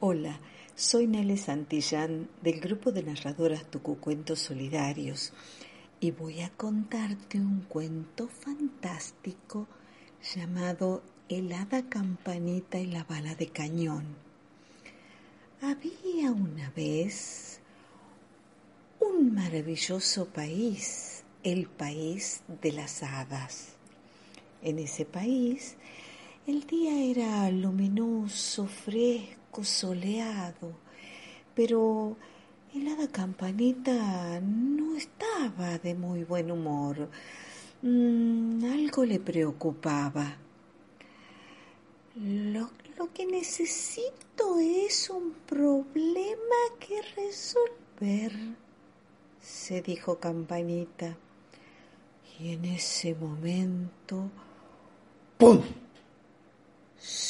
Hola, soy Nele Santillán del grupo de narradoras Tucucuentos Solidarios y voy a contarte un cuento fantástico llamado El hada campanita y la bala de cañón. Había una vez un maravilloso país, el país de las hadas. En ese país el día era luminoso, fresco, soleado, pero el campanita no estaba de muy buen humor. Mm, algo le preocupaba. Lo, lo que necesito es un problema que resolver, se dijo Campanita. Y en ese momento, ¡pum!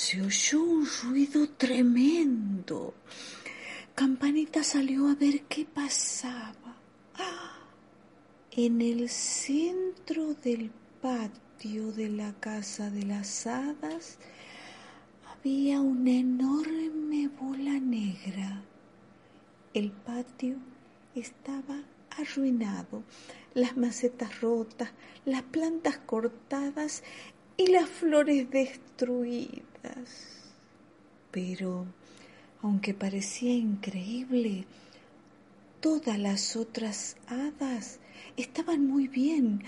Se oyó un ruido tremendo. Campanita salió a ver qué pasaba. ¡Ah! En el centro del patio de la casa de las hadas había una enorme bola negra. El patio estaba arruinado, las macetas rotas, las plantas cortadas y las flores destruidas. Pero, aunque parecía increíble, todas las otras hadas estaban muy bien.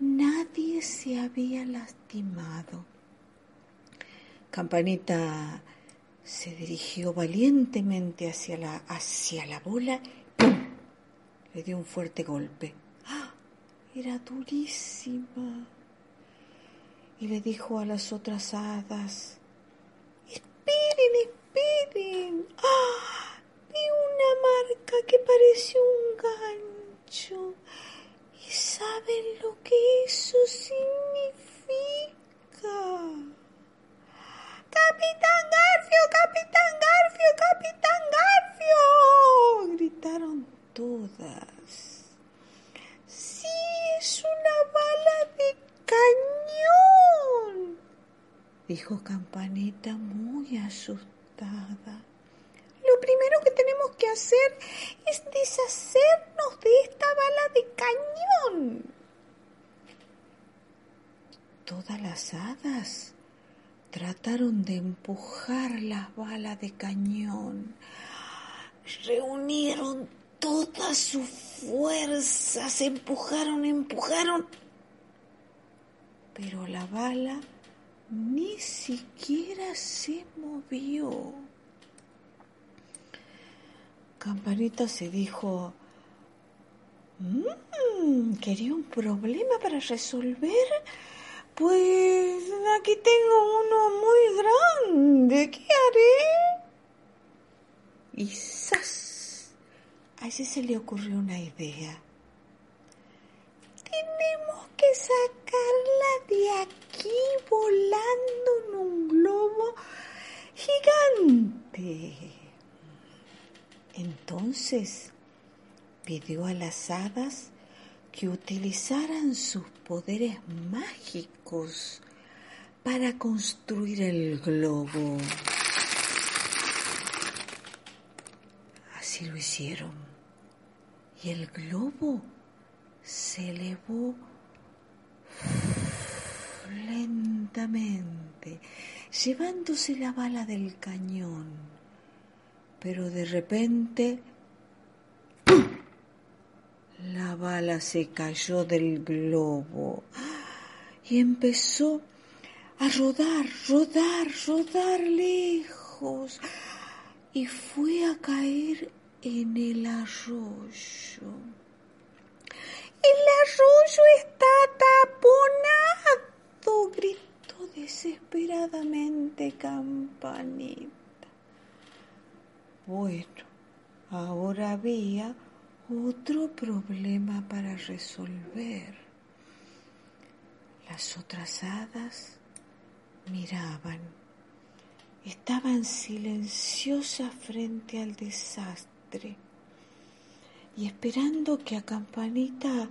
Nadie se había lastimado. Campanita se dirigió valientemente hacia la, hacia la bola ¡pum! le dio un fuerte golpe. ¡Ah! Era durísima y le dijo a las otras hadas, esperen, esperen. ¡Ah! Vi una marca que parece un gancho. ¿Y saben lo que eso significa? Dijo Campanita muy asustada. Lo primero que tenemos que hacer es deshacernos de esta bala de cañón. Todas las hadas trataron de empujar las balas de cañón. Reunieron todas sus fuerzas, empujaron, empujaron pero la bala ni siquiera se movió. Campanita se dijo, mmm, ¿quería un problema para resolver? Pues aquí tengo uno muy grande, ¿qué haré? Y ¡zas! Se le ocurrió una idea. Tenemos que sacarla de aquí volando en un globo gigante. Entonces pidió a las hadas que utilizaran sus poderes mágicos para construir el globo. Así lo hicieron. Y el globo se elevó lentamente, llevándose la bala del cañón. Pero de repente la bala se cayó del globo y empezó a rodar, rodar, rodar lejos y fue a caer en el arroyo. El arroyo está taponado, gritó desesperadamente Campanita. Bueno, ahora había otro problema para resolver. Las otras hadas miraban, estaban silenciosas frente al desastre y esperando que a Campanita,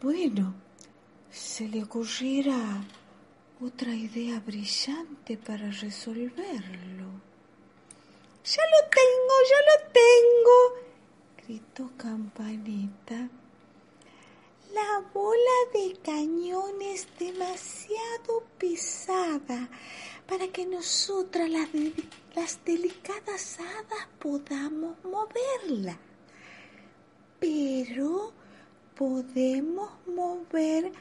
bueno, se le ocurriera otra idea brillante para resolverlo. Ya lo yo lo tengo, gritó Campanita. La bola de cañón es demasiado pesada para que nosotras las, las delicadas hadas podamos moverla. Pero podemos mover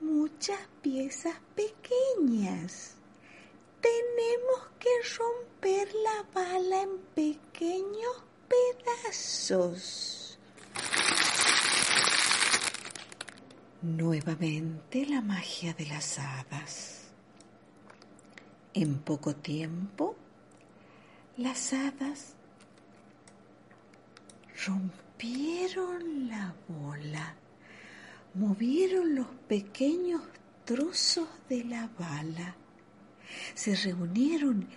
muchas piezas pequeñas. Tenemos que romper la bala en pequeños pedazos. Nuevamente la magia de las hadas. En poco tiempo, las hadas rompieron la bola, movieron los pequeños trozos de la bala, se reunieron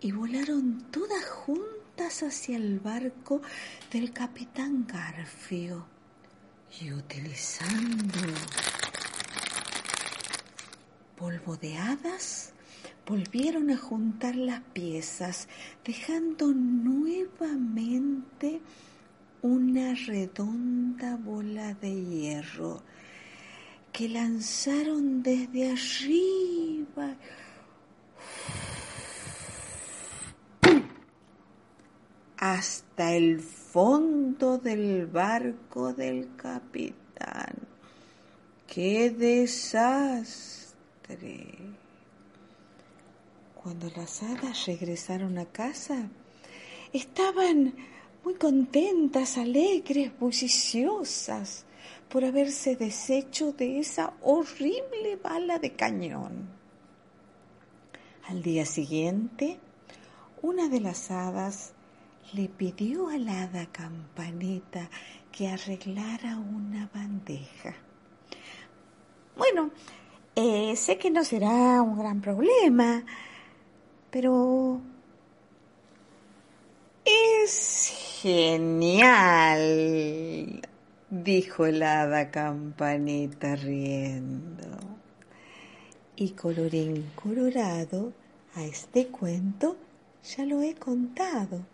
y volaron todas juntas hacia el barco del capitán Garfio y utilizando polvo de hadas, volvieron a juntar las piezas, dejando nuevamente una redonda bola de hierro que lanzaron desde arriba. hasta el fondo del barco del capitán. ¡Qué desastre! Cuando las hadas regresaron a casa, estaban muy contentas, alegres, bulliciosas por haberse deshecho de esa horrible bala de cañón. Al día siguiente, una de las hadas le pidió a la hada campanita que arreglara una bandeja. Bueno, eh, sé que no será un gran problema, pero es genial, dijo el hada campanita riendo. Y colorín colorado, a este cuento ya lo he contado.